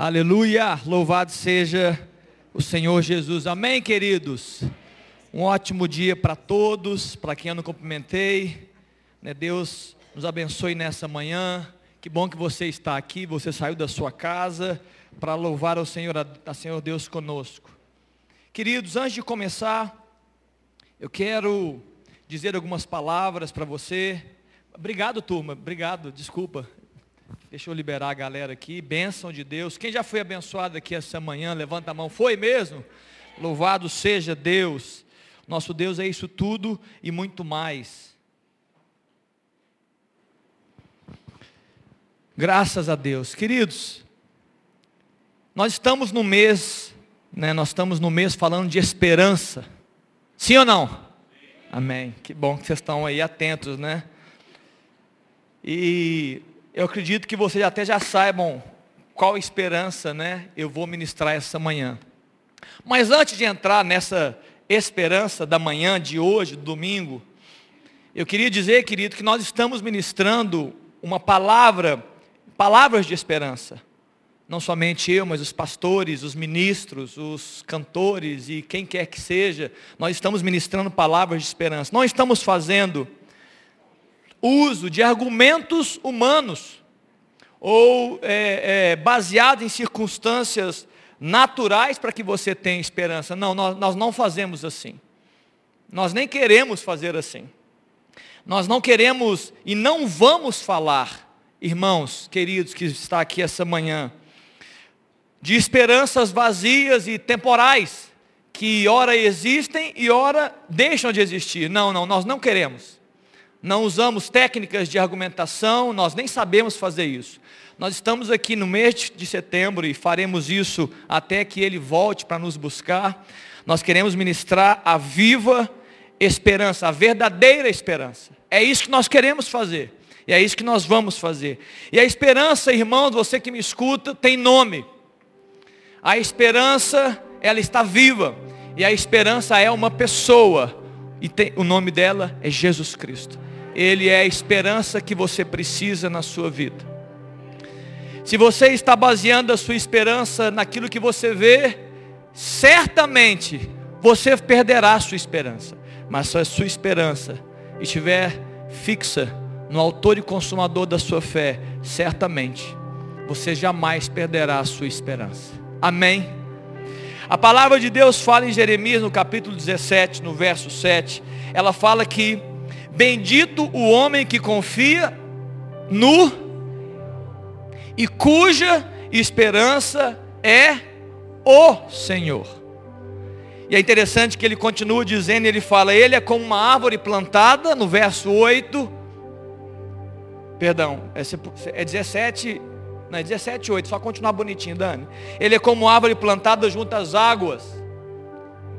Aleluia! Louvado seja o Senhor Jesus. Amém, queridos? Um ótimo dia para todos, para quem eu não cumprimentei. Né, Deus nos abençoe nessa manhã. Que bom que você está aqui, você saiu da sua casa para louvar ao Senhor, a Senhor Deus conosco. Queridos, antes de começar, eu quero dizer algumas palavras para você. Obrigado, turma. Obrigado, desculpa. Deixa eu liberar a galera aqui. Bênção de Deus. Quem já foi abençoado aqui essa manhã, levanta a mão. Foi mesmo? Louvado seja Deus. Nosso Deus é isso tudo e muito mais. Graças a Deus. Queridos, nós estamos no mês, né, nós estamos no mês falando de esperança. Sim ou não? Amém. Que bom que vocês estão aí atentos, né? E eu acredito que vocês até já saibam qual esperança, né, eu vou ministrar essa manhã. Mas antes de entrar nessa esperança da manhã de hoje, domingo, eu queria dizer, querido, que nós estamos ministrando uma palavra, palavras de esperança. Não somente eu, mas os pastores, os ministros, os cantores e quem quer que seja, nós estamos ministrando palavras de esperança. Não estamos fazendo uso de argumentos humanos ou é, é, baseado em circunstâncias naturais para que você tenha esperança. Não, nós, nós não fazemos assim. Nós nem queremos fazer assim. Nós não queremos e não vamos falar, irmãos queridos que está aqui essa manhã, de esperanças vazias e temporais, que ora existem e ora deixam de existir. Não, não, nós não queremos não usamos técnicas de argumentação, nós nem sabemos fazer isso. Nós estamos aqui no mês de setembro e faremos isso até que Ele volte para nos buscar. Nós queremos ministrar a viva esperança, a verdadeira esperança. É isso que nós queremos fazer. E é isso que nós vamos fazer. E a esperança, irmãos, você que me escuta, tem nome. A esperança, ela está viva. E a esperança é uma pessoa. E tem, o nome dela é Jesus Cristo. Ele é a esperança que você precisa na sua vida. Se você está baseando a sua esperança naquilo que você vê, certamente você perderá a sua esperança. Mas se a sua esperança estiver fixa no autor e consumador da sua fé, certamente você jamais perderá a sua esperança. Amém? A palavra de Deus fala em Jeremias no capítulo 17, no verso 7. Ela fala que Bendito o homem que confia no e cuja esperança é o Senhor. E é interessante que ele continua dizendo, ele fala, ele é como uma árvore plantada, no verso 8, perdão, é 17, não é 17, 8, só continuar bonitinho, Dani. Ele é como árvore plantada junto às águas,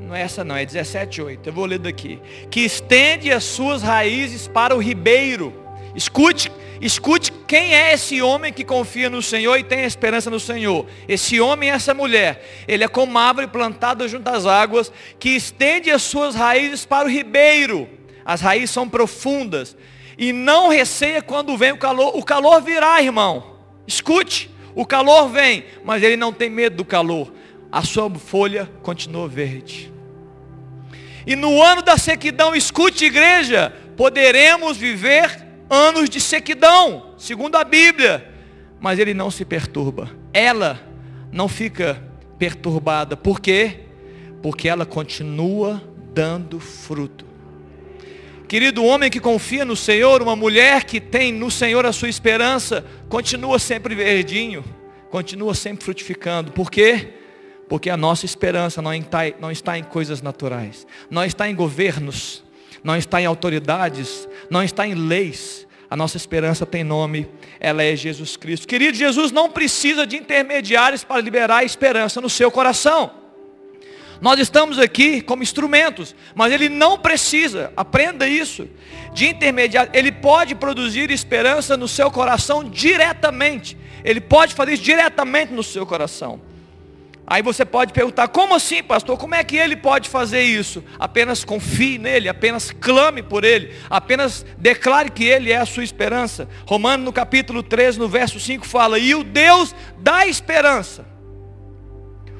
não é essa não, é 17,8. Eu vou ler daqui. Que estende as suas raízes para o ribeiro. Escute, escute quem é esse homem que confia no Senhor e tem esperança no Senhor. Esse homem e essa mulher. Ele é como árvore plantada junto às águas, que estende as suas raízes para o ribeiro. As raízes são profundas. E não receia quando vem o calor. O calor virá, irmão. Escute, o calor vem, mas ele não tem medo do calor. A sua folha continua verde. E no ano da sequidão, escute igreja, poderemos viver anos de sequidão, segundo a Bíblia. Mas ele não se perturba. Ela não fica perturbada. Por quê? Porque ela continua dando fruto. Querido homem que confia no Senhor, uma mulher que tem no Senhor a sua esperança, continua sempre verdinho, continua sempre frutificando. Por quê? Porque a nossa esperança não está, não está em coisas naturais, não está em governos, não está em autoridades, não está em leis. A nossa esperança tem nome, ela é Jesus Cristo. Querido, Jesus não precisa de intermediários para liberar a esperança no seu coração. Nós estamos aqui como instrumentos, mas ele não precisa, aprenda isso, de intermediário. Ele pode produzir esperança no seu coração diretamente. Ele pode fazer isso diretamente no seu coração. Aí você pode perguntar, como assim, pastor? Como é que ele pode fazer isso? Apenas confie nele, apenas clame por ele, apenas declare que ele é a sua esperança. Romano no capítulo 13, no verso 5 fala: "E o Deus da esperança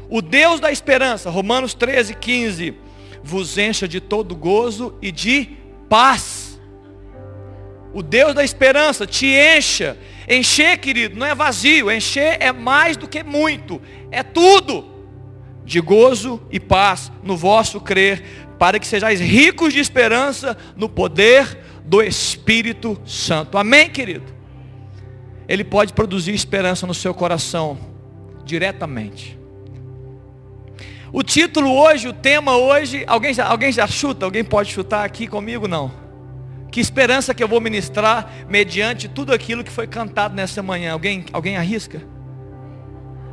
O Deus da esperança, Romanos 13, 15, vos encha de todo gozo e de paz. O Deus da esperança te encha. Encher, querido, não é vazio. Encher é mais do que muito. É tudo. De gozo e paz no vosso crer, para que sejais ricos de esperança no poder do Espírito Santo. Amém, querido? Ele pode produzir esperança no seu coração diretamente. O título hoje, o tema hoje, alguém já, alguém já chuta? Alguém pode chutar aqui comigo? Não. Que esperança que eu vou ministrar mediante tudo aquilo que foi cantado nessa manhã. Alguém, alguém arrisca?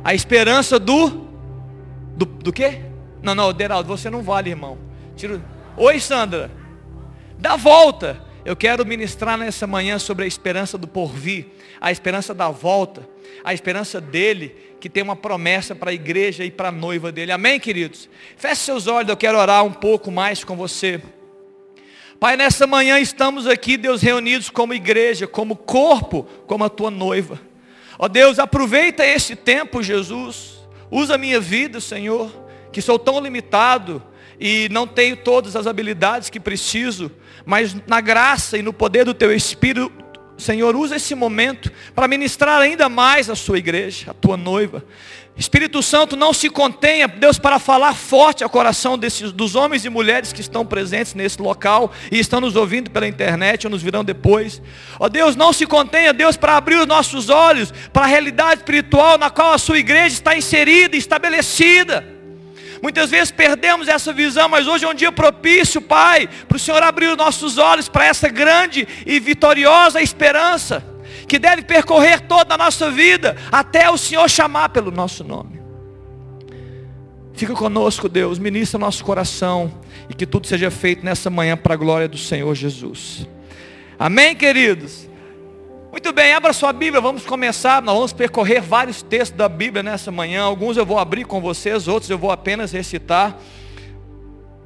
A esperança do do, do quê? Não, não, Deraldo, você não vale, irmão. Tiro... Oi, Sandra. Dá volta. Eu quero ministrar nessa manhã sobre a esperança do porvir, a esperança da volta, a esperança dele, que tem uma promessa para a igreja e para a noiva dele. Amém, queridos? Feche seus olhos, eu quero orar um pouco mais com você. Pai, nessa manhã estamos aqui, Deus, reunidos como igreja, como corpo, como a tua noiva. Ó Deus, aproveita esse tempo, Jesus. Usa a minha vida, Senhor, que sou tão limitado e não tenho todas as habilidades que preciso, mas na graça e no poder do Teu Espírito, Senhor, usa esse momento para ministrar ainda mais a sua igreja, a tua noiva. Espírito Santo, não se contenha, Deus, para falar forte ao coração desses, dos homens e mulheres que estão presentes nesse local e estão nos ouvindo pela internet ou nos virão depois. Ó Deus, não se contenha, Deus, para abrir os nossos olhos para a realidade espiritual na qual a sua igreja está inserida estabelecida. Muitas vezes perdemos essa visão, mas hoje é um dia propício, Pai, para o Senhor abrir os nossos olhos para essa grande e vitoriosa esperança, que deve percorrer toda a nossa vida, até o Senhor chamar pelo nosso nome. Fica conosco, Deus, ministra nosso coração e que tudo seja feito nessa manhã para a glória do Senhor Jesus. Amém, queridos? Muito bem, abra sua Bíblia, vamos começar, nós vamos percorrer vários textos da Bíblia nessa manhã, alguns eu vou abrir com vocês, outros eu vou apenas recitar.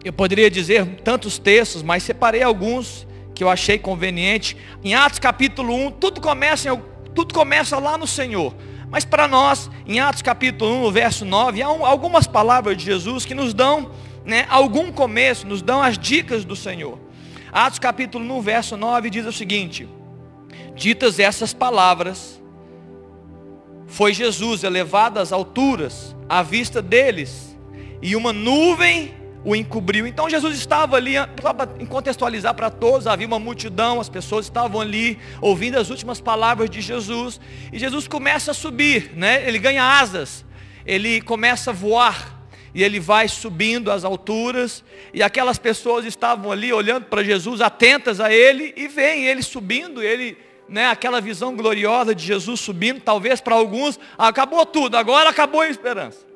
Eu poderia dizer tantos textos, mas separei alguns que eu achei conveniente. Em Atos capítulo 1, tudo começa, tudo começa lá no Senhor. Mas para nós, em Atos capítulo 1, verso 9, há algumas palavras de Jesus que nos dão né, algum começo, nos dão as dicas do Senhor. Atos capítulo 1, verso 9 diz o seguinte: Ditas essas palavras, foi Jesus elevado às alturas, à vista deles, e uma nuvem o encobriu. Então Jesus estava ali, para contextualizar para todos, havia uma multidão, as pessoas estavam ali ouvindo as últimas palavras de Jesus, e Jesus começa a subir, né? ele ganha asas, ele começa a voar, e ele vai subindo às alturas, e aquelas pessoas estavam ali olhando para Jesus, atentas a ele, e veem ele subindo, ele né, aquela visão gloriosa de Jesus subindo, talvez para alguns, acabou tudo, agora acabou a esperança.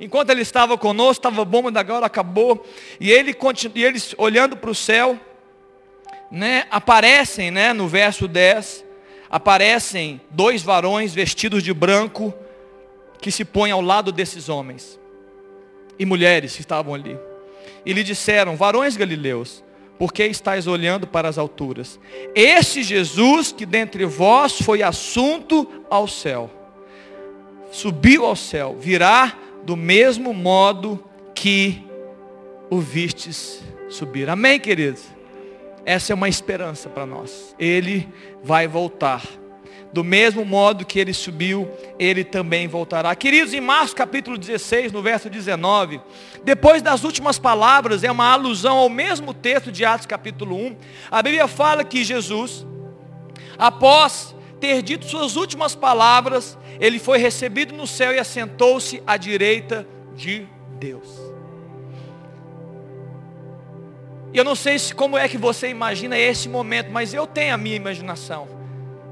Enquanto ele estava conosco, estava bom, mas agora acabou. E, ele, e eles olhando para o céu, né, aparecem né, no verso 10, aparecem dois varões vestidos de branco, que se põem ao lado desses homens. E mulheres que estavam ali. E lhe disseram, varões galileus, porque estáis olhando para as alturas. Esse Jesus que dentre vós foi assunto ao céu, subiu ao céu, virá do mesmo modo que o vistes subir. Amém, queridos? Essa é uma esperança para nós. Ele vai voltar. Do mesmo modo que ele subiu, ele também voltará. Queridos, em Marcos capítulo 16, no verso 19, depois das últimas palavras, é uma alusão ao mesmo texto de Atos capítulo 1. A Bíblia fala que Jesus, após ter dito suas últimas palavras, ele foi recebido no céu e assentou-se à direita de Deus. Eu não sei se, como é que você imagina esse momento, mas eu tenho a minha imaginação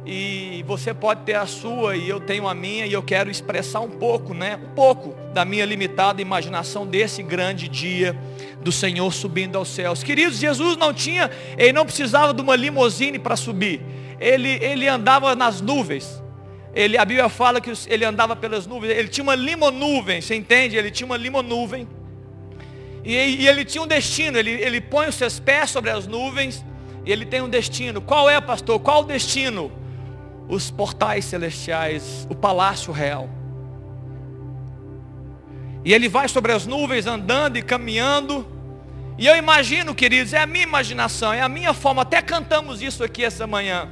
e você pode ter a sua e eu tenho a minha e eu quero expressar um pouco, né? Um pouco da minha limitada imaginação desse grande dia do Senhor subindo aos céus. Queridos, Jesus não tinha, ele não precisava de uma limusine para subir. Ele, ele andava nas nuvens. Ele, a Bíblia fala que ele andava pelas nuvens. Ele tinha uma limonuvem, você entende? Ele tinha uma limonuvem. E, e ele tinha um destino. Ele, ele põe os seus pés sobre as nuvens. E ele tem um destino. Qual é, pastor? Qual o destino? Os portais celestiais, o palácio real. E ele vai sobre as nuvens andando e caminhando. E eu imagino, queridos, é a minha imaginação, é a minha forma, até cantamos isso aqui essa manhã.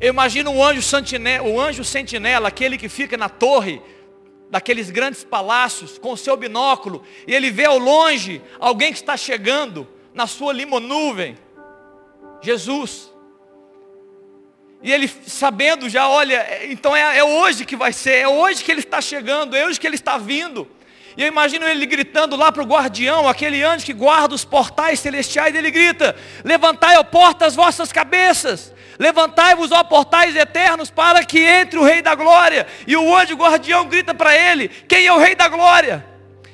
Eu imagino o anjo sentinela, o anjo sentinela, aquele que fica na torre daqueles grandes palácios com o seu binóculo, e ele vê ao longe alguém que está chegando na sua limonuvem. Jesus. E ele sabendo já, olha, é, então é, é, hoje que vai ser, é hoje que ele está chegando, é hoje que ele está vindo. E eu imagino ele gritando lá para o guardião, aquele anjo que guarda os portais celestiais, ele grita: Levantai, ó porta, as vossas cabeças, levantai-vos, ó portais eternos, para que entre o Rei da Glória. E o anjo guardião grita para ele: Quem é o Rei da Glória?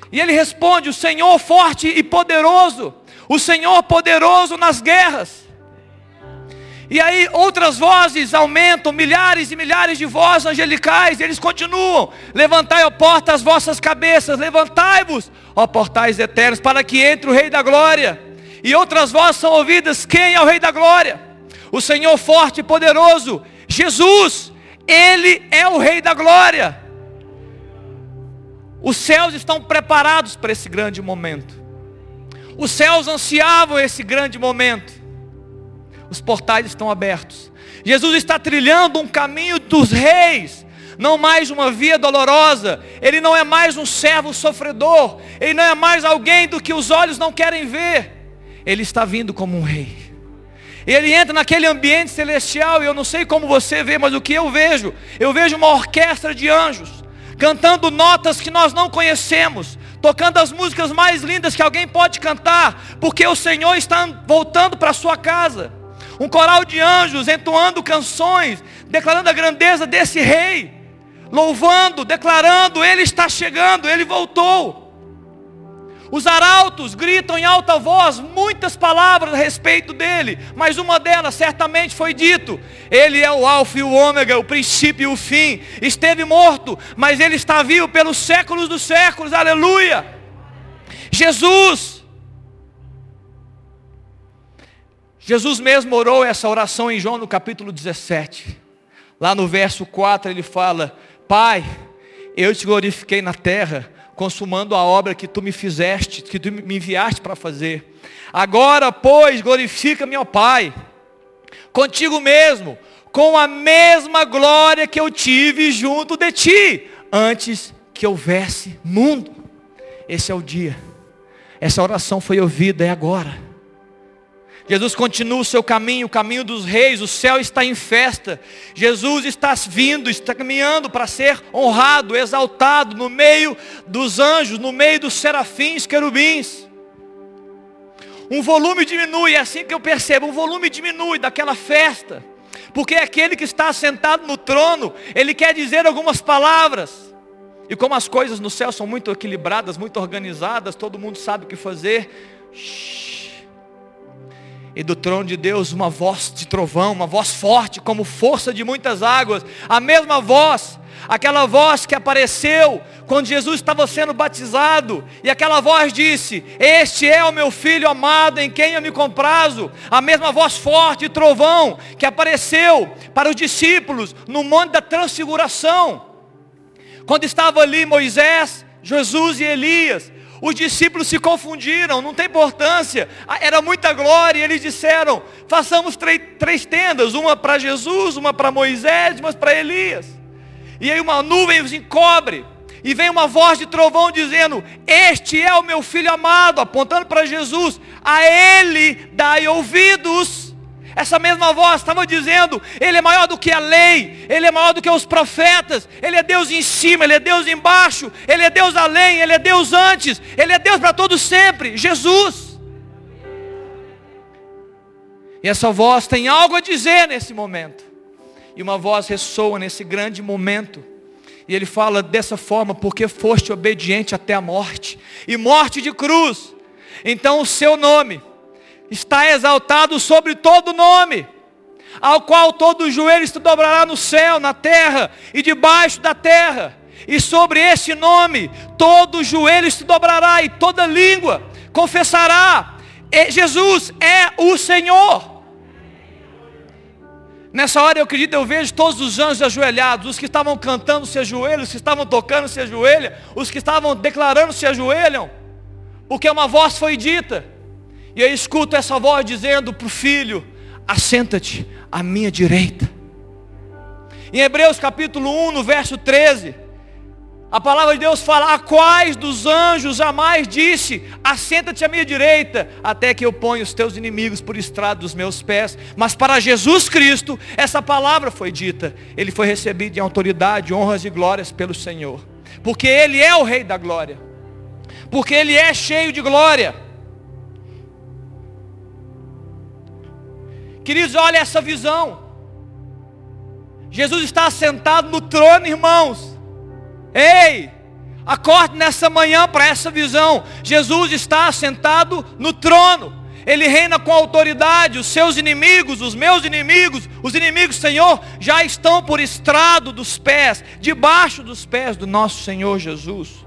E ele responde: O Senhor forte e poderoso, o Senhor poderoso nas guerras. E aí outras vozes aumentam, milhares e milhares de vozes angelicais, eles continuam: Levantai, ó porta, as vossas cabeças, levantai-vos, ó portais eternos, para que entre o Rei da Glória. E outras vozes são ouvidas: Quem é o Rei da Glória? O Senhor forte e poderoso, Jesus, Ele é o Rei da Glória. Os céus estão preparados para esse grande momento. Os céus ansiavam esse grande momento os portais estão abertos. Jesus está trilhando um caminho dos reis, não mais uma via dolorosa. Ele não é mais um servo sofredor, ele não é mais alguém do que os olhos não querem ver. Ele está vindo como um rei. Ele entra naquele ambiente celestial, e eu não sei como você vê, mas o que eu vejo, eu vejo uma orquestra de anjos, cantando notas que nós não conhecemos, tocando as músicas mais lindas que alguém pode cantar, porque o Senhor está voltando para sua casa um coral de anjos entoando canções, declarando a grandeza desse rei, louvando, declarando: Ele está chegando, Ele voltou. Os arautos gritam em alta voz muitas palavras a respeito dele, mas uma delas certamente foi dito: Ele é o Alfa e o Ômega, o princípio e o fim. Esteve morto, mas ele está vivo pelos séculos dos séculos. Aleluia! Jesus Jesus mesmo orou essa oração em João no capítulo 17. Lá no verso 4 ele fala: Pai, eu te glorifiquei na terra, consumando a obra que tu me fizeste, que tu me enviaste para fazer. Agora, pois, glorifica meu Pai, contigo mesmo, com a mesma glória que eu tive junto de ti, antes que houvesse mundo. Esse é o dia. Essa oração foi ouvida, é agora. Jesus continua o seu caminho, o caminho dos reis, o céu está em festa. Jesus está vindo, está caminhando para ser honrado, exaltado no meio dos anjos, no meio dos serafins, querubins. Um volume diminui, é assim que eu percebo, um volume diminui daquela festa. Porque aquele que está sentado no trono, ele quer dizer algumas palavras. E como as coisas no céu são muito equilibradas, muito organizadas, todo mundo sabe o que fazer. Shhh e do trono de Deus uma voz de trovão, uma voz forte, como força de muitas águas, a mesma voz, aquela voz que apareceu quando Jesus estava sendo batizado, e aquela voz disse: Este é o meu filho amado, em quem eu me comprazo. A mesma voz forte de trovão que apareceu para os discípulos no monte da transfiguração, quando estava ali Moisés, Jesus e Elias, os discípulos se confundiram, não tem importância, ah, era muita glória, e eles disseram: façamos três, tendas, uma para Jesus, uma para Moisés, uma para Elias. E aí uma nuvem os encobre, e vem uma voz de trovão dizendo: Este é o meu filho amado, apontando para Jesus, a ele dai ouvidos. Essa mesma voz estava dizendo: Ele é maior do que a lei, Ele é maior do que os profetas, Ele é Deus em cima, Ele é Deus embaixo, Ele é Deus além, Ele é Deus antes, Ele é Deus para todos sempre, Jesus. E essa voz tem algo a dizer nesse momento, e uma voz ressoa nesse grande momento, e ele fala dessa forma: Porque foste obediente até a morte, e morte de cruz, então o seu nome está exaltado sobre todo nome, ao qual todo joelho se dobrará no céu, na terra e debaixo da terra. E sobre esse nome todo joelho se dobrará e toda língua confessará: Jesus é o Senhor. Nessa hora eu acredito, eu vejo todos os anjos ajoelhados, os que estavam cantando se ajoelham, os que estavam tocando se ajoelham, os que estavam declarando se ajoelham, porque uma voz foi dita, e eu escuto essa voz dizendo para o filho, assenta-te à minha direita. Em Hebreus capítulo 1, no verso 13, a palavra de Deus fala: A quais dos anjos jamais disse: Assenta-te à minha direita, até que eu ponha os teus inimigos por estrado dos meus pés. Mas para Jesus Cristo, essa palavra foi dita. Ele foi recebido em autoridade, honras e glórias pelo Senhor. Porque Ele é o Rei da glória. Porque Ele é cheio de glória. Queridos, olha essa visão. Jesus está sentado no trono, irmãos. Ei, acorde nessa manhã para essa visão. Jesus está assentado no trono. Ele reina com autoridade. Os seus inimigos, os meus inimigos, os inimigos do Senhor, já estão por estrado dos pés, debaixo dos pés do nosso Senhor Jesus.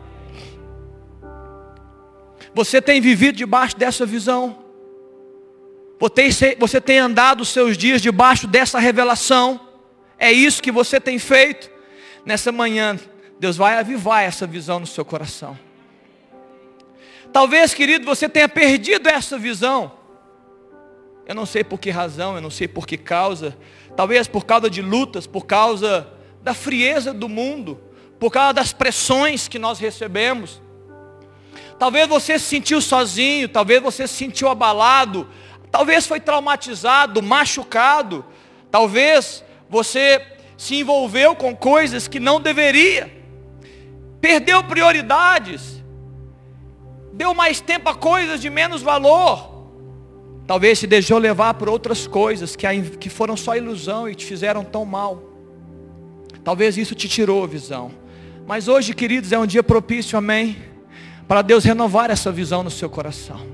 Você tem vivido debaixo dessa visão? Você tem andado os seus dias debaixo dessa revelação? É isso que você tem feito? Nessa manhã, Deus vai avivar essa visão no seu coração. Talvez, querido, você tenha perdido essa visão. Eu não sei por que razão, eu não sei por que causa. Talvez por causa de lutas, por causa da frieza do mundo, por causa das pressões que nós recebemos. Talvez você se sentiu sozinho, talvez você se sentiu abalado, talvez foi traumatizado, machucado, talvez você se envolveu com coisas que não deveria perdeu prioridades, deu mais tempo a coisas de menos valor. Talvez se deixou levar por outras coisas que, que foram só ilusão e te fizeram tão mal. Talvez isso te tirou a visão. Mas hoje, queridos, é um dia propício, amém? Para Deus renovar essa visão no seu coração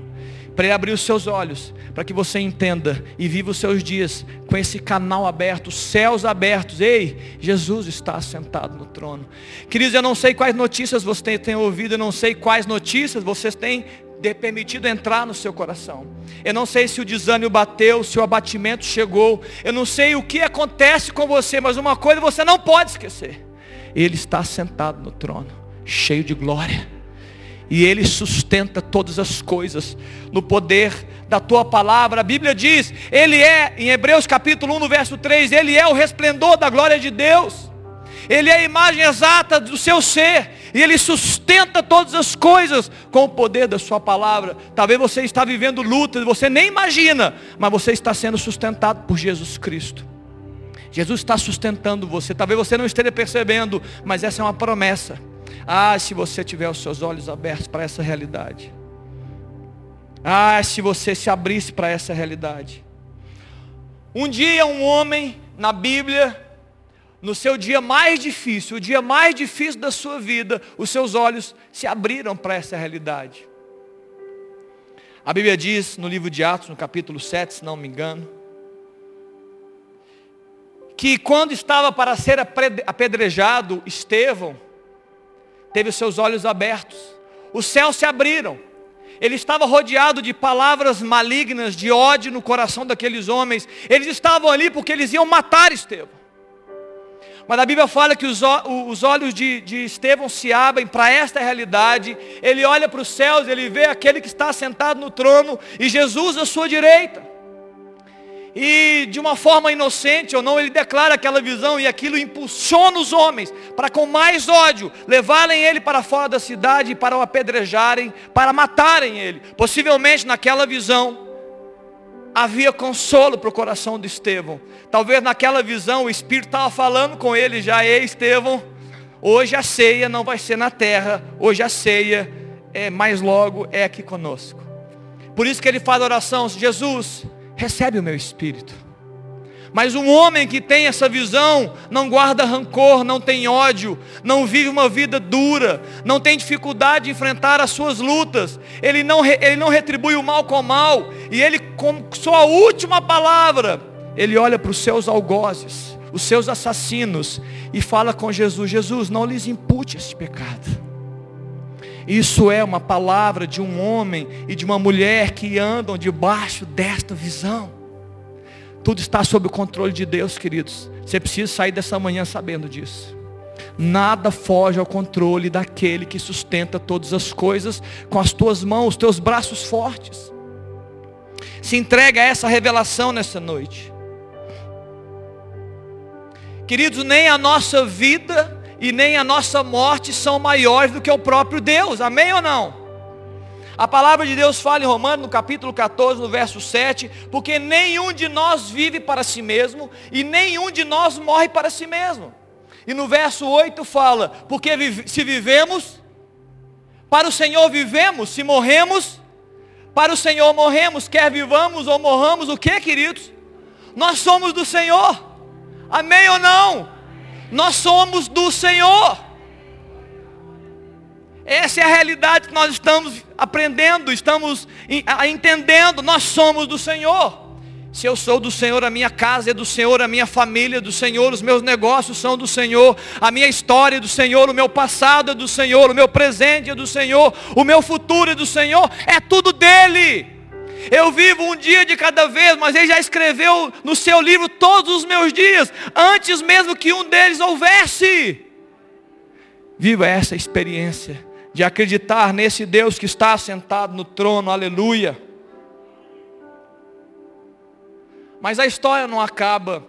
para Ele abrir os seus olhos, para que você entenda e viva os seus dias com esse canal aberto, céus abertos. Ei, Jesus está sentado no trono. Queridos, eu não sei quais notícias você tem ouvido, eu não sei quais notícias vocês têm permitido entrar no seu coração. Eu não sei se o desânimo bateu, se o abatimento chegou. Eu não sei o que acontece com você, mas uma coisa você não pode esquecer. Ele está sentado no trono, cheio de glória e Ele sustenta todas as coisas no poder da tua palavra. A Bíblia diz, Ele é, em Hebreus capítulo 1, no verso 3, Ele é o resplendor da glória de Deus. Ele é a imagem exata do seu ser. E Ele sustenta todas as coisas com o poder da sua palavra. Talvez você está vivendo lutas, você nem imagina, mas você está sendo sustentado por Jesus Cristo. Jesus está sustentando você. Talvez você não esteja percebendo, mas essa é uma promessa. Ah, se você tiver os seus olhos abertos para essa realidade. Ah, se você se abrisse para essa realidade. Um dia um homem na Bíblia, no seu dia mais difícil, o dia mais difícil da sua vida, os seus olhos se abriram para essa realidade. A Bíblia diz no livro de Atos, no capítulo 7, se não me engano, que quando estava para ser apedrejado Estevão, teve os seus olhos abertos, os céus se abriram, ele estava rodeado de palavras malignas, de ódio no coração daqueles homens, eles estavam ali porque eles iam matar Estevão. Mas a Bíblia fala que os, os olhos de, de Estevão se abrem para esta realidade. Ele olha para os céus, ele vê aquele que está sentado no trono e Jesus à sua direita e de uma forma inocente ou não, ele declara aquela visão e aquilo impulsiona os homens para com mais ódio levarem ele para fora da cidade para o apedrejarem, para matarem ele. Possivelmente naquela visão havia consolo para o coração de Estevão. Talvez naquela visão o Espírito estava falando com ele já, ei Estevão, hoje a ceia não vai ser na terra, hoje a ceia é mais logo é aqui conosco. Por isso que ele faz a oração, Jesus, recebe o meu espírito. Mas um homem que tem essa visão não guarda rancor, não tem ódio, não vive uma vida dura, não tem dificuldade de enfrentar as suas lutas, ele não, ele não retribui o mal com o mal, e ele, com sua última palavra, ele olha para os seus algozes, os seus assassinos, e fala com Jesus: Jesus, não lhes impute esse pecado. Isso é uma palavra de um homem e de uma mulher que andam debaixo desta visão. Tudo está sob o controle de Deus, queridos. Você precisa sair dessa manhã sabendo disso. Nada foge ao controle daquele que sustenta todas as coisas com as tuas mãos, teus braços fortes. Se entrega a essa revelação nessa noite. Queridos, nem a nossa vida e nem a nossa morte são maiores do que o próprio Deus. Amém ou não? A palavra de Deus fala em Romanos, no capítulo 14, no verso 7, porque nenhum de nós vive para si mesmo e nenhum de nós morre para si mesmo. E no verso 8 fala, porque se vivemos, para o Senhor vivemos, se morremos, para o Senhor morremos, quer vivamos ou morramos, o que queridos? Nós somos do Senhor. Amém ou não? Nós somos do Senhor. Essa é a realidade que nós estamos aprendendo, estamos entendendo. Nós somos do Senhor. Se eu sou do Senhor, a minha casa é do Senhor, a minha família é do Senhor, os meus negócios são do Senhor, a minha história é do Senhor, o meu passado é do Senhor, o meu presente é do Senhor, o meu futuro é do Senhor, é tudo dele. Eu vivo um dia de cada vez, mas ele já escreveu no seu livro todos os meus dias, antes mesmo que um deles houvesse. Viva essa experiência de acreditar nesse Deus que está sentado no trono, aleluia. Mas a história não acaba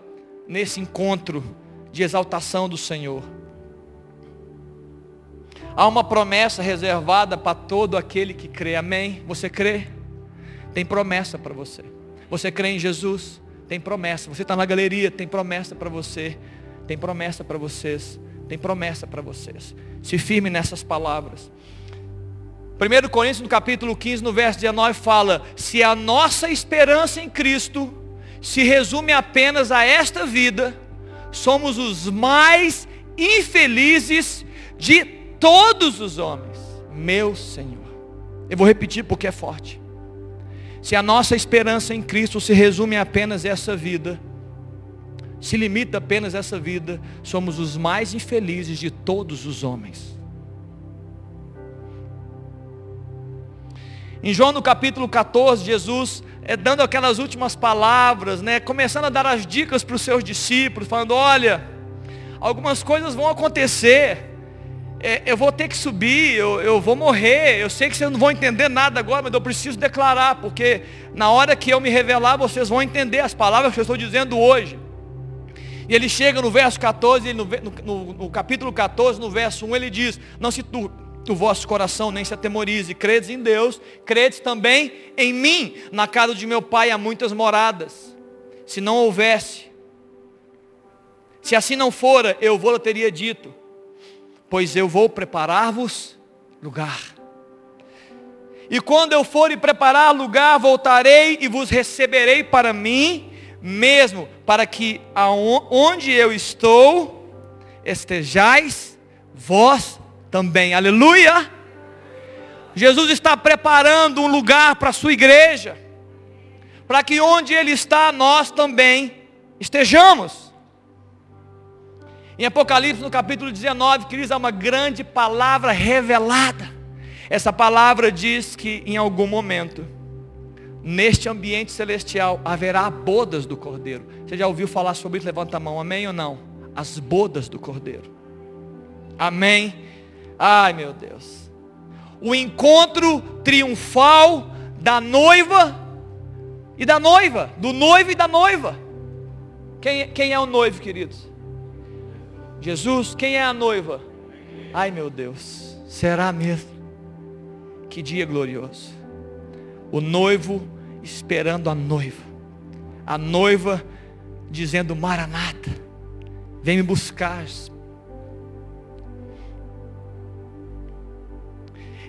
nesse encontro de exaltação do Senhor. Há uma promessa reservada para todo aquele que crê, amém? Você crê? Tem promessa para você. Você crê em Jesus? Tem promessa. Você está na galeria, tem promessa para você. Tem promessa para vocês. Tem promessa para vocês. Se firme nessas palavras. 1 Coríntios no capítulo 15, no verso 19, fala, se a nossa esperança em Cristo se resume apenas a esta vida, somos os mais infelizes de todos os homens. Meu Senhor. Eu vou repetir porque é forte. Se a nossa esperança em Cristo se resume a apenas essa vida, se limita apenas a essa vida, somos os mais infelizes de todos os homens. Em João no capítulo 14, Jesus é dando aquelas últimas palavras, né, começando a dar as dicas para os seus discípulos, falando: olha, algumas coisas vão acontecer, é, eu vou ter que subir, eu, eu vou morrer, eu sei que vocês não vão entender nada agora, mas eu preciso declarar, porque na hora que eu me revelar, vocês vão entender as palavras que eu estou dizendo hoje. E ele chega no verso 14, no, no, no capítulo 14, no verso 1, ele diz, não se turbe o vosso coração nem se atemorize. Credes em Deus, credes também em mim. Na casa de meu pai há muitas moradas. Se não houvesse, se assim não fora, eu vou teria dito, pois eu vou preparar-vos lugar. E quando eu for e preparar lugar, voltarei e vos receberei para mim mesmo, para que aonde eu estou, estejais vós também. Aleluia! Jesus está preparando um lugar para a sua igreja, para que onde Ele está, nós também estejamos. Em Apocalipse, no capítulo 19, queridos, há uma grande palavra revelada. Essa palavra diz que em algum momento, neste ambiente celestial, haverá bodas do Cordeiro. Você já ouviu falar sobre isso? Levanta a mão, amém ou não? As bodas do Cordeiro. Amém. Ai meu Deus. O encontro triunfal da noiva e da noiva, do noivo e da noiva. Quem, quem é o noivo, queridos? Jesus, quem é a noiva? Ai meu Deus, será mesmo? Que dia glorioso. O noivo esperando a noiva. A noiva dizendo: Maranata, vem me buscar,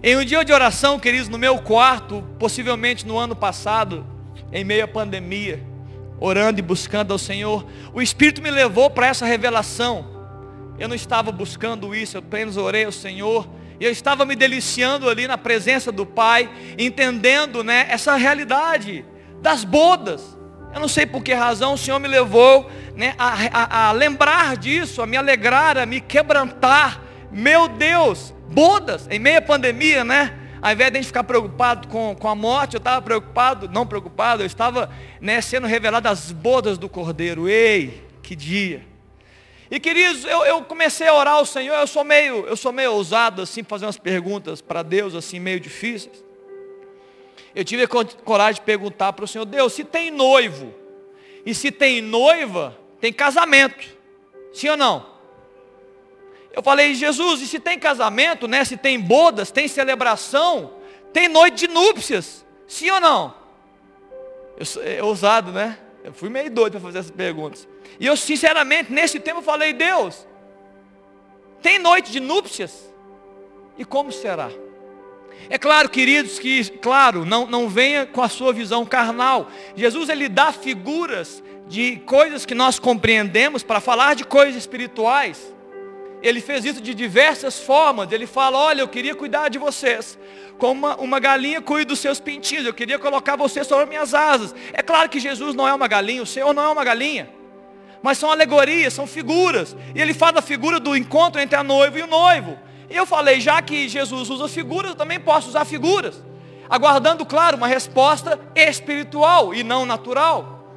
Em um dia de oração, queridos, no meu quarto, possivelmente no ano passado, em meio à pandemia, orando e buscando ao Senhor, o Espírito me levou para essa revelação. Eu não estava buscando isso, eu apenas orei ao Senhor. E eu estava me deliciando ali na presença do Pai, entendendo né, essa realidade das bodas. Eu não sei por que razão o Senhor me levou né, a, a, a lembrar disso, a me alegrar, a me quebrantar. Meu Deus, bodas, em meia pandemia, né? ao invés de a gente ficar preocupado com, com a morte, eu estava preocupado, não preocupado, eu estava né, sendo revelado as bodas do Cordeiro. Ei, que dia! E queridos, eu, eu, comecei a orar ao Senhor, eu sou meio, eu sou meio ousado assim, fazer umas perguntas para Deus assim, meio difíceis. Eu tive coragem de perguntar para o Senhor, Deus, se tem noivo, e se tem noiva, tem casamento. Sim ou não? Eu falei, Jesus, e se tem casamento, né? Se tem bodas, tem celebração, tem noite de núpcias. Sim ou não? Eu, é ousado, né? Eu fui meio doido para fazer essas perguntas. E eu, sinceramente, nesse tempo eu falei, Deus, tem noite de núpcias? E como será? É claro, queridos, que, claro, não, não venha com a sua visão carnal. Jesus, ele dá figuras de coisas que nós compreendemos para falar de coisas espirituais. Ele fez isso de diversas formas. Ele fala, olha, eu queria cuidar de vocês. Como uma, uma galinha cuida dos seus pintinhos. Eu queria colocar vocês sobre minhas asas. É claro que Jesus não é uma galinha, o Senhor não é uma galinha. Mas são alegorias, são figuras. E ele fala da figura do encontro entre a noiva e o noivo. E eu falei, já que Jesus usa figuras, eu também posso usar figuras. Aguardando, claro, uma resposta espiritual e não natural.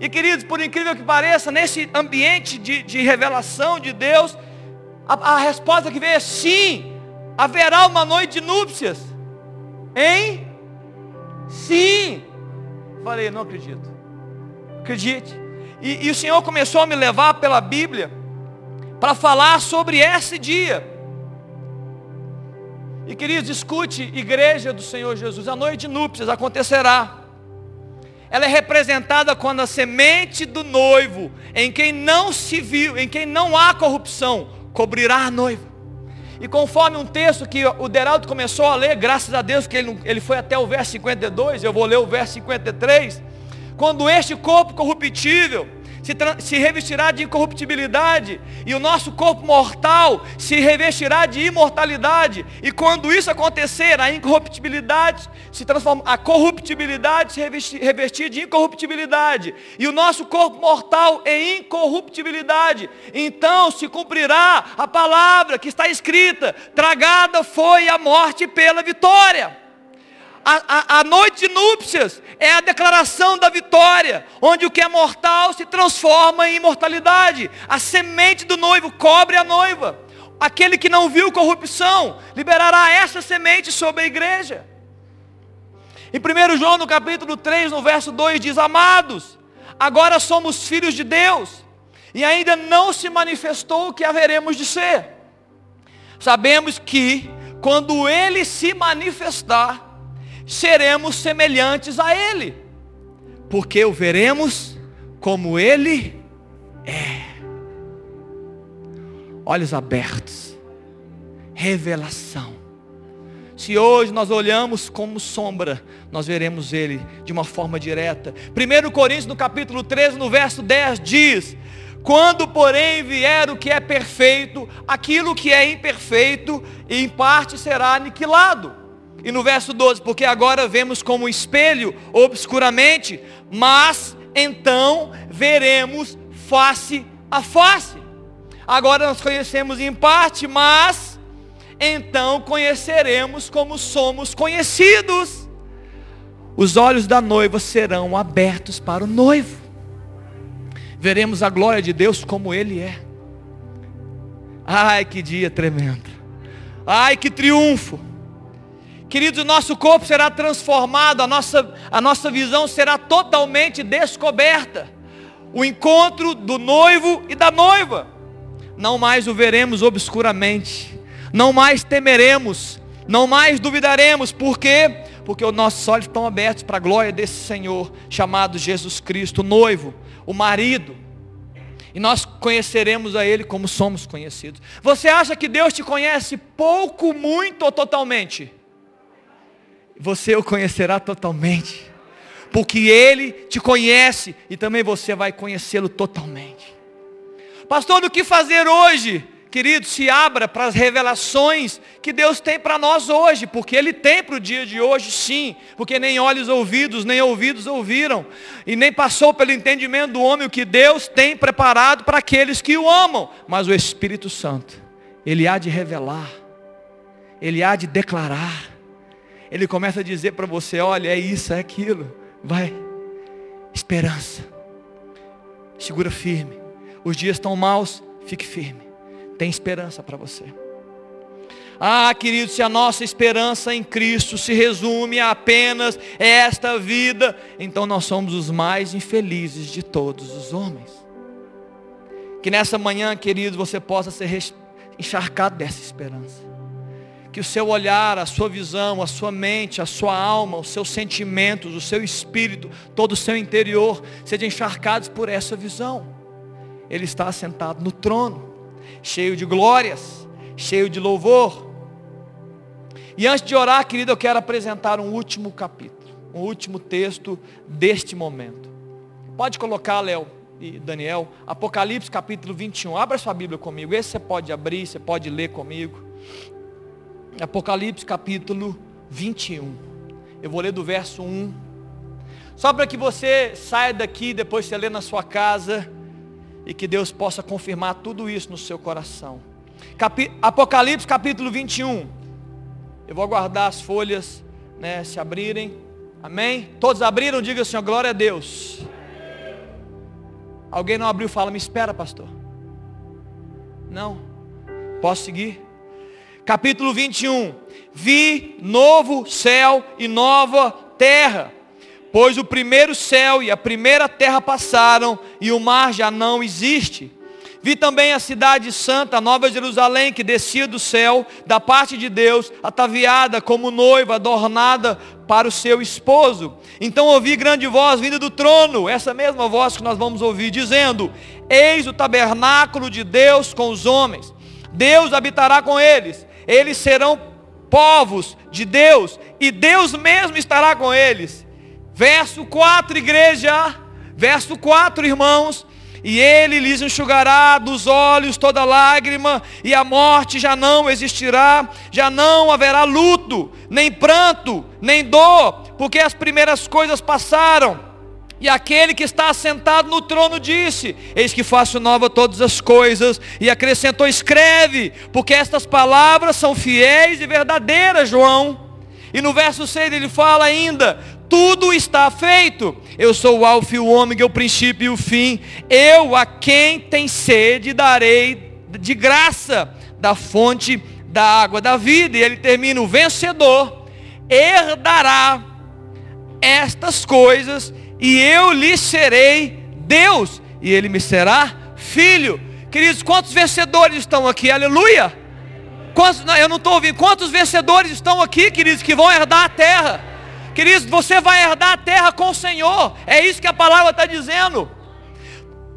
E queridos, por incrível que pareça, nesse ambiente de, de revelação de Deus, a, a resposta que veio é sim, haverá uma noite de núpcias. Hein? Sim. Falei, não acredito. Acredite. E, e o Senhor começou a me levar pela Bíblia para falar sobre esse dia. E queridos, escute, igreja do Senhor Jesus, a noite de núpcias acontecerá. Ela é representada quando a semente do noivo, em quem não se viu, em quem não há corrupção, cobrirá a noiva. E conforme um texto que o Deraldo começou a ler, graças a Deus que ele, ele foi até o verso 52, eu vou ler o verso 53. Quando este corpo corruptível se, se revestirá de incorruptibilidade, e o nosso corpo mortal se revestirá de imortalidade. E quando isso acontecer, a incorruptibilidade se transforma, a corruptibilidade se revestir, revestir de incorruptibilidade, e o nosso corpo mortal em incorruptibilidade. Então se cumprirá a palavra que está escrita: tragada foi a morte pela vitória. A, a, a, noite de núpcias é a declaração da vitória, onde o que é mortal se transforma em imortalidade. A semente do noivo cobre a noiva. Aquele que não viu corrupção liberará essa semente sobre a igreja. Em 1 João, no capítulo 3, no verso 2, diz: Amados, agora somos filhos de Deus, e ainda não se manifestou o que haveremos de ser. Sabemos que, quando Ele se manifestar, seremos semelhantes a Ele, porque o veremos como Ele é. Olhos abertos, revelação. Se hoje nós olhamos como sombra, nós veremos Ele de uma forma direta. 1 Coríntios no capítulo 13, no verso 10 diz, quando porém vier o que é perfeito, aquilo que é imperfeito, em parte será aniquilado. E no verso 12, porque agora vemos como espelho obscuramente, mas então veremos face a face. Agora nós conhecemos em parte, mas então conheceremos como somos conhecidos. Os olhos da noiva serão abertos para o noivo. Veremos a glória de Deus como Ele é. Ai, que dia tremendo. Ai, que triunfo. Queridos, o nosso corpo será transformado, a nossa, a nossa visão será totalmente descoberta. O encontro do noivo e da noiva. Não mais o veremos obscuramente. Não mais temeremos. Não mais duvidaremos. Por quê? Porque os nossos olhos estão abertos para a glória desse Senhor, chamado Jesus Cristo, o noivo, o marido. E nós conheceremos a Ele como somos conhecidos. Você acha que Deus te conhece pouco, muito ou totalmente? Você o conhecerá totalmente. Porque Ele te conhece e também você vai conhecê-lo totalmente. Pastor, o que fazer hoje? Querido, se abra para as revelações que Deus tem para nós hoje, porque Ele tem para o dia de hoje, sim, porque nem olhos ouvidos, nem ouvidos ouviram, e nem passou pelo entendimento do homem o que Deus tem preparado para aqueles que o amam, mas o Espírito Santo, Ele há de revelar, Ele há de declarar, Ele começa a dizer para você: olha, é isso, é aquilo. Vai, esperança. Segura firme. Os dias estão maus, fique firme. Tem esperança para você. Ah, querido, se a nossa esperança em Cristo se resume a apenas esta vida, então nós somos os mais infelizes de todos os homens. Que nessa manhã, querido, você possa ser encharcado dessa esperança. Que o seu olhar, a sua visão, a sua mente, a sua alma, os seus sentimentos, o seu espírito, todo o seu interior, sejam encharcados por essa visão. Ele está sentado no trono, cheio de glórias, cheio de louvor, e antes de orar, querido, eu quero apresentar um último capítulo, um último texto deste momento. Pode colocar, Léo e Daniel, Apocalipse capítulo 21. Abra sua Bíblia comigo. Esse você pode abrir, você pode ler comigo. Apocalipse capítulo 21. Eu vou ler do verso 1. Só para que você saia daqui, depois você lê na sua casa, e que Deus possa confirmar tudo isso no seu coração. Capi Apocalipse capítulo 21. Eu vou aguardar as folhas né, se abrirem. Amém? Todos abriram? Diga Senhor, glória a Deus. Alguém não abriu, fala, me espera, pastor. Não. Posso seguir? Capítulo 21. Vi novo céu e nova terra. Pois o primeiro céu e a primeira terra passaram e o mar já não existe. Vi também a cidade santa, Nova Jerusalém, que descia do céu, da parte de Deus, ataviada como noiva, adornada para o seu esposo. Então ouvi grande voz vinda do trono, essa mesma voz que nós vamos ouvir, dizendo: Eis o tabernáculo de Deus com os homens. Deus habitará com eles. Eles serão povos de Deus, e Deus mesmo estará com eles. Verso 4, igreja. Verso 4, irmãos e ele lhes enxugará dos olhos toda lágrima, e a morte já não existirá, já não haverá luto, nem pranto, nem dor, porque as primeiras coisas passaram. E aquele que está assentado no trono disse: Eis que faço nova todas as coisas. E acrescentou: Escreve, porque estas palavras são fiéis e verdadeiras, João. E no verso 6 ele fala ainda: tudo está feito. Eu sou o alfa e o ômega, o princípio e o fim. Eu a quem tem sede darei de graça da fonte da água da vida. E ele termina: o vencedor herdará estas coisas e eu lhe serei Deus e ele me será filho. Queridos, quantos vencedores estão aqui? Aleluia! Quantos, eu não estou ouvindo. Quantos vencedores estão aqui, queridos, que vão herdar a terra? Queridos, você vai herdar a terra com o Senhor. É isso que a palavra está dizendo.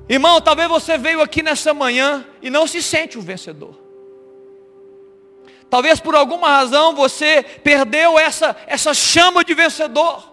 Irmão, talvez você veio aqui nessa manhã e não se sente um vencedor. Talvez por alguma razão você perdeu essa, essa chama de vencedor.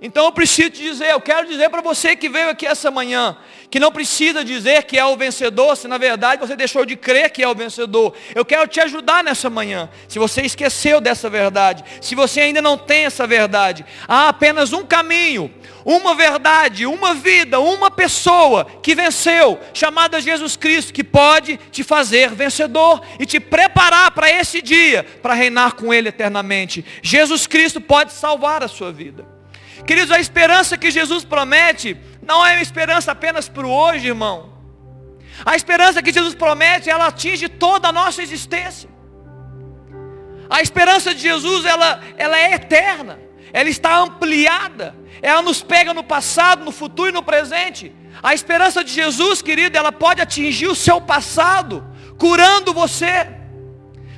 Então eu preciso te dizer, eu quero dizer para você que veio aqui essa manhã, que não precisa dizer que é o vencedor, se na verdade você deixou de crer que é o vencedor. Eu quero te ajudar nessa manhã. Se você esqueceu dessa verdade, se você ainda não tem essa verdade, há apenas um caminho, uma verdade, uma vida, uma pessoa que venceu, chamada Jesus Cristo, que pode te fazer vencedor e te preparar para esse dia, para reinar com Ele eternamente. Jesus Cristo pode salvar a sua vida. Queridos, a esperança que Jesus promete não é uma esperança apenas para o hoje, irmão. A esperança que Jesus promete, ela atinge toda a nossa existência. A esperança de Jesus, ela, ela é eterna. Ela está ampliada. Ela nos pega no passado, no futuro e no presente. A esperança de Jesus, querido, ela pode atingir o seu passado, curando você,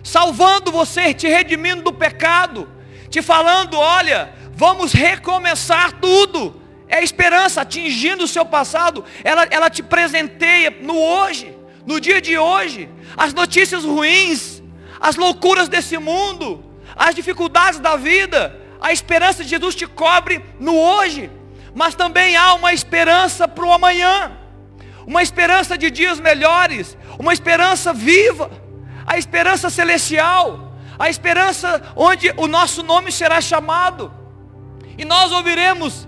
salvando você, te redimindo do pecado, te falando, olha, Vamos recomeçar tudo. É a esperança atingindo o seu passado. Ela, ela te presenteia no hoje, no dia de hoje. As notícias ruins, as loucuras desse mundo, as dificuldades da vida. A esperança de Jesus te cobre no hoje. Mas também há uma esperança para o amanhã. Uma esperança de dias melhores. Uma esperança viva. A esperança celestial. A esperança onde o nosso nome será chamado. E nós ouviremos: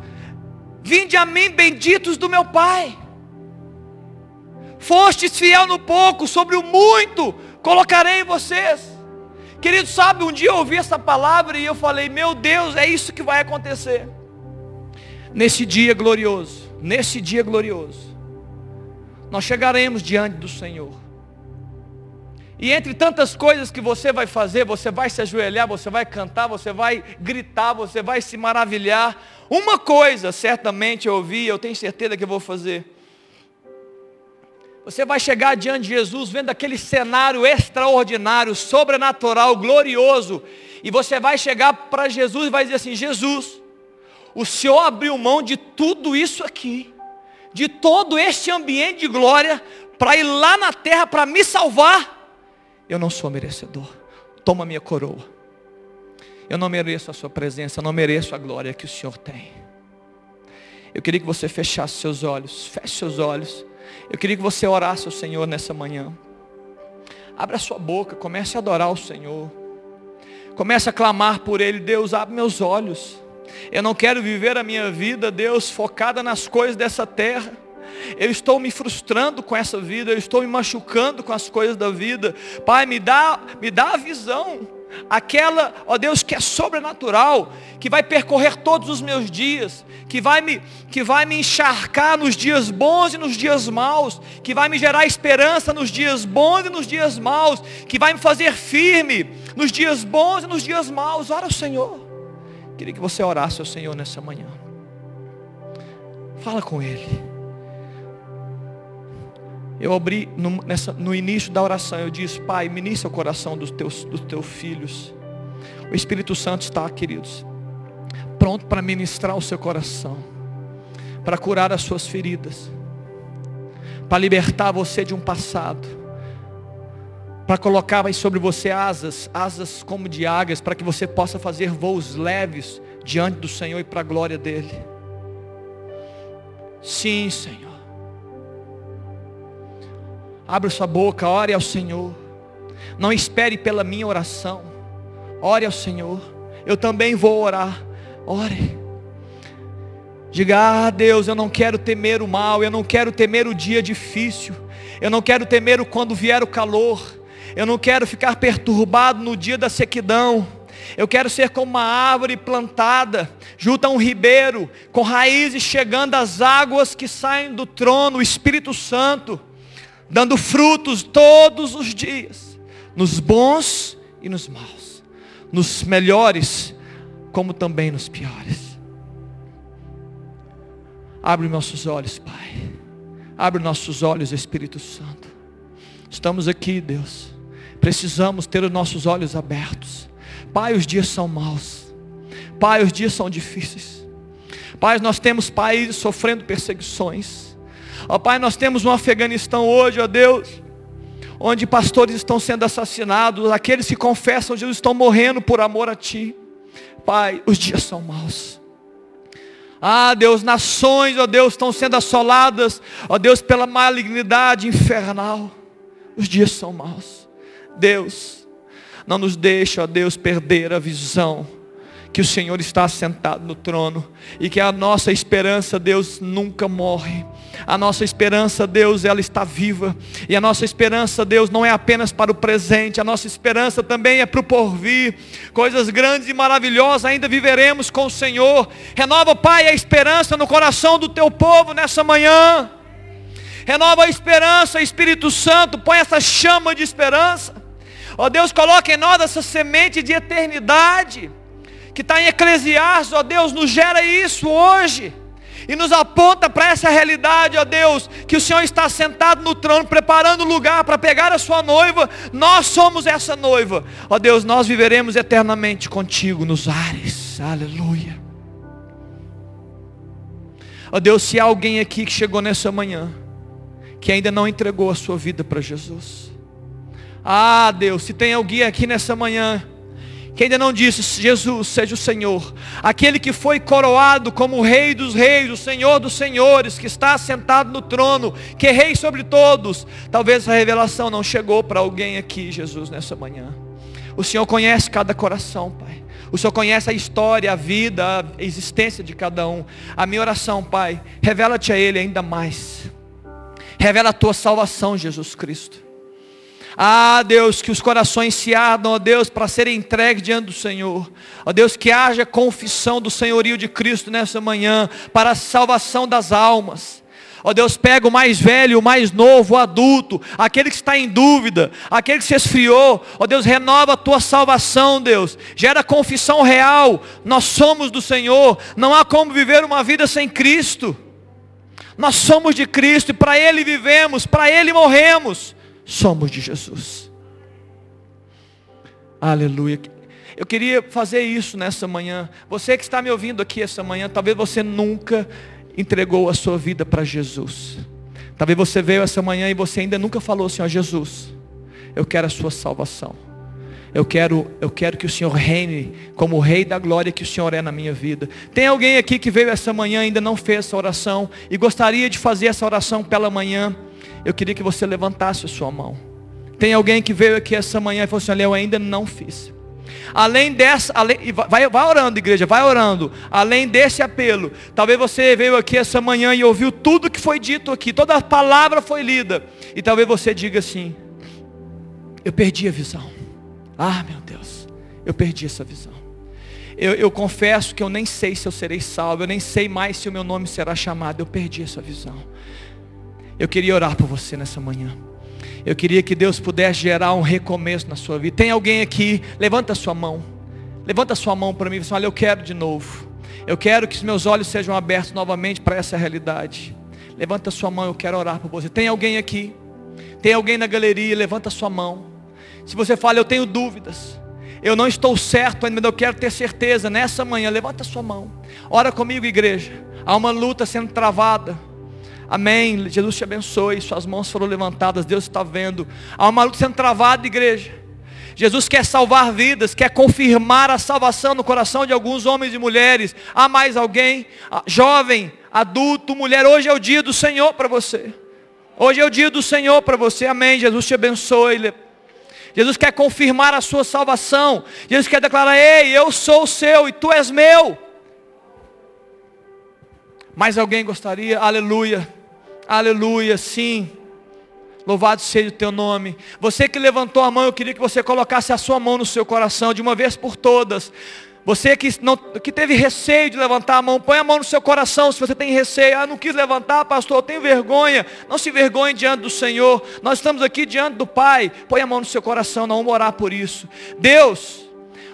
Vinde a mim, benditos do meu Pai. Fostes fiel no pouco, sobre o muito colocarei vocês. Querido, sabe, um dia eu ouvi essa palavra e eu falei, meu Deus, é isso que vai acontecer. Nesse dia glorioso, nesse dia glorioso, nós chegaremos diante do Senhor. E entre tantas coisas que você vai fazer, você vai se ajoelhar, você vai cantar, você vai gritar, você vai se maravilhar. Uma coisa, certamente eu ouvi, eu tenho certeza que eu vou fazer. Você vai chegar diante de Jesus vendo aquele cenário extraordinário, sobrenatural, glorioso. E você vai chegar para Jesus e vai dizer assim: Jesus, o Senhor abriu mão de tudo isso aqui, de todo este ambiente de glória, para ir lá na terra para me salvar eu não sou merecedor. Toma minha coroa. Eu não mereço a sua presença, eu não mereço a glória que o Senhor tem. Eu queria que você fechasse seus olhos, feche seus olhos. Eu queria que você orasse ao Senhor nessa manhã. Abra sua boca, comece a adorar o Senhor. Comece a clamar por Ele, Deus, abre meus olhos. Eu não quero viver a minha vida, Deus, focada nas coisas dessa terra. Eu estou me frustrando com essa vida, eu estou me machucando com as coisas da vida. Pai, me dá, me dá a visão, aquela, ó Deus, que é sobrenatural, que vai percorrer todos os meus dias, que vai me, que vai me encharcar nos dias bons e nos dias maus, que vai me gerar esperança nos dias bons e nos dias maus, que vai me fazer firme nos dias bons e nos dias maus. Ora o Senhor. Queria que você orasse ao Senhor nessa manhã. Fala com Ele. Eu abri no, nessa, no início da oração, eu disse, Pai, ministra o coração dos teus, dos teus filhos. O Espírito Santo está, queridos, pronto para ministrar o seu coração, para curar as suas feridas, para libertar você de um passado, para colocar sobre você asas, asas como de águias, para que você possa fazer voos leves diante do Senhor e para a glória dEle. Sim, Senhor. Abra sua boca, ore ao Senhor. Não espere pela minha oração. Ore ao Senhor. Eu também vou orar. Ore. Diga, ah Deus, eu não quero temer o mal, eu não quero temer o dia difícil, eu não quero temer o quando vier o calor, eu não quero ficar perturbado no dia da sequidão. Eu quero ser como uma árvore plantada junto a um ribeiro, com raízes chegando às águas que saem do trono, o Espírito Santo dando frutos todos os dias, nos bons e nos maus, nos melhores, como também nos piores. Abre nossos olhos, Pai. Abre nossos olhos, Espírito Santo. Estamos aqui, Deus. Precisamos ter os nossos olhos abertos. Pai, os dias são maus. Pai, os dias são difíceis. Pai, nós temos países sofrendo perseguições. Ó Pai, nós temos um Afeganistão hoje, ó Deus, onde pastores estão sendo assassinados, aqueles que confessam Jesus estão morrendo por amor a Ti. Pai, os dias são maus. Ah, Deus, nações, ó Deus, estão sendo assoladas, ó Deus, pela malignidade infernal. Os dias são maus. Deus, não nos deixe, ó Deus, perder a visão que o Senhor está sentado no trono e que a nossa esperança, Deus, nunca morre. A nossa esperança, Deus, ela está viva. E a nossa esperança, Deus, não é apenas para o presente, a nossa esperança também é para o porvir. Coisas grandes e maravilhosas ainda viveremos com o Senhor. Renova, Pai, a esperança no coração do teu povo nessa manhã. Renova a esperança, Espírito Santo, põe essa chama de esperança. Ó Deus, coloca em nós essa semente de eternidade que está em Eclesiastes, ó Deus, nos gera isso hoje. E nos aponta para essa realidade, ó Deus, que o Senhor está sentado no trono, preparando o lugar para pegar a sua noiva. Nós somos essa noiva. Ó Deus, nós viveremos eternamente contigo nos ares. Aleluia. Ó Deus, se há alguém aqui que chegou nessa manhã, que ainda não entregou a sua vida para Jesus. Ah, Deus, se tem alguém aqui nessa manhã que ainda não disse, Jesus seja o Senhor, aquele que foi coroado como o Rei dos Reis, o Senhor dos Senhores, que está sentado no trono, que é Rei sobre todos. Talvez a revelação não chegou para alguém aqui, Jesus, nessa manhã. O Senhor conhece cada coração, Pai. O Senhor conhece a história, a vida, a existência de cada um. A minha oração, Pai, revela-te a Ele ainda mais. Revela a tua salvação, Jesus Cristo. Ah, Deus, que os corações se ardam, ó Deus, para serem entregues diante do Senhor. Ó Deus, que haja confissão do senhorio de Cristo nessa manhã, para a salvação das almas. Ó Deus, pega o mais velho, o mais novo, o adulto, aquele que está em dúvida, aquele que se esfriou. Ó Deus, renova a tua salvação, Deus. Gera confissão real. Nós somos do Senhor. Não há como viver uma vida sem Cristo. Nós somos de Cristo e para Ele vivemos, para Ele morremos somos de Jesus. Aleluia. Eu queria fazer isso nessa manhã. Você que está me ouvindo aqui essa manhã, talvez você nunca entregou a sua vida para Jesus. Talvez você veio essa manhã e você ainda nunca falou, Senhor Jesus, eu quero a sua salvação. Eu quero, eu quero que o Senhor reine como o Rei da glória que o Senhor é na minha vida. Tem alguém aqui que veio essa manhã e ainda não fez essa oração e gostaria de fazer essa oração pela manhã? Eu queria que você levantasse a sua mão. Tem alguém que veio aqui essa manhã e falou assim, olha, eu ainda não fiz. Além dessa, além, vai, vai orando, igreja, vai orando. Além desse apelo, talvez você veio aqui essa manhã e ouviu tudo que foi dito aqui, toda a palavra foi lida. E talvez você diga assim: Eu perdi a visão. Ah, meu Deus, eu perdi essa visão. Eu, eu confesso que eu nem sei se eu serei salvo, eu nem sei mais se o meu nome será chamado. Eu perdi essa visão. Eu queria orar por você nessa manhã. Eu queria que Deus pudesse gerar um recomeço na sua vida. Tem alguém aqui? Levanta a sua mão. Levanta a sua mão para mim e fala, olha, eu quero de novo. Eu quero que os meus olhos sejam abertos novamente para essa realidade. Levanta a sua mão, eu quero orar por você. Tem alguém aqui? Tem alguém na galeria? Levanta a sua mão. Se você fala, eu tenho dúvidas. Eu não estou certo ainda, mas eu quero ter certeza. Nessa manhã, levanta a sua mão. Ora comigo, igreja. Há uma luta sendo travada Amém. Jesus te abençoe. Suas mãos foram levantadas. Deus está vendo. Há uma luta sendo travada, igreja. Jesus quer salvar vidas, quer confirmar a salvação no coração de alguns homens e mulheres. Há mais alguém? Ah, jovem, adulto, mulher. Hoje é o dia do Senhor para você. Hoje é o dia do Senhor para você. Amém. Jesus te abençoe. Jesus quer confirmar a sua salvação. Jesus quer declarar: Ei, eu sou o seu e tu és meu. Mais alguém gostaria? Aleluia. Aleluia, sim. Louvado seja o teu nome. Você que levantou a mão, eu queria que você colocasse a sua mão no seu coração de uma vez por todas. Você que, não, que teve receio de levantar a mão, põe a mão no seu coração se você tem receio. Ah, não quis levantar, pastor, eu tenho vergonha. Não se vergonhe diante do Senhor. Nós estamos aqui diante do Pai. Põe a mão no seu coração, não vamos orar por isso. Deus,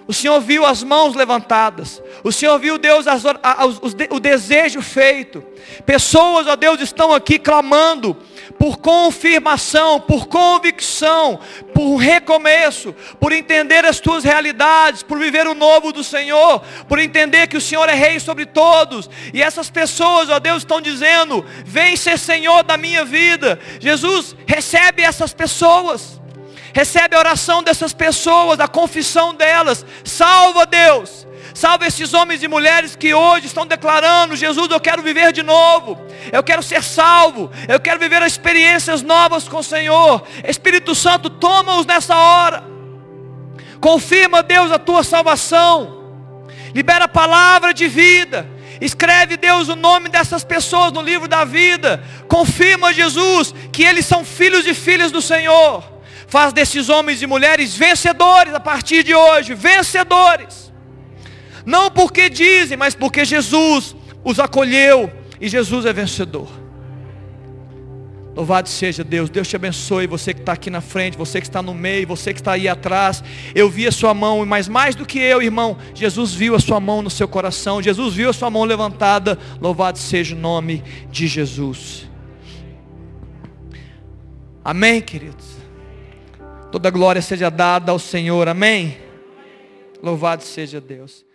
o Senhor viu as mãos levantadas. O Senhor viu, Deus, as, as, o desejo feito. Pessoas, ó Deus, estão aqui clamando por confirmação, por convicção, por recomeço, por entender as tuas realidades, por viver o novo do Senhor, por entender que o Senhor é rei sobre todos. E essas pessoas, ó Deus, estão dizendo: Vem ser Senhor da minha vida. Jesus recebe essas pessoas. Recebe a oração dessas pessoas, a confissão delas. Salva Deus. Salva esses homens e mulheres que hoje estão declarando: Jesus, eu quero viver de novo. Eu quero ser salvo. Eu quero viver experiências novas com o Senhor. Espírito Santo, toma-os nessa hora. Confirma, Deus, a tua salvação. Libera a palavra de vida. Escreve, Deus, o nome dessas pessoas no livro da vida. Confirma, Jesus, que eles são filhos e filhas do Senhor. Faz desses homens e mulheres vencedores a partir de hoje, vencedores. Não porque dizem, mas porque Jesus os acolheu e Jesus é vencedor. Louvado seja Deus, Deus te abençoe, você que está aqui na frente, você que está no meio, você que está aí atrás. Eu vi a sua mão, mas mais do que eu, irmão, Jesus viu a sua mão no seu coração, Jesus viu a sua mão levantada. Louvado seja o nome de Jesus. Amém, queridos. Toda glória seja dada ao Senhor. Amém? Louvado seja Deus.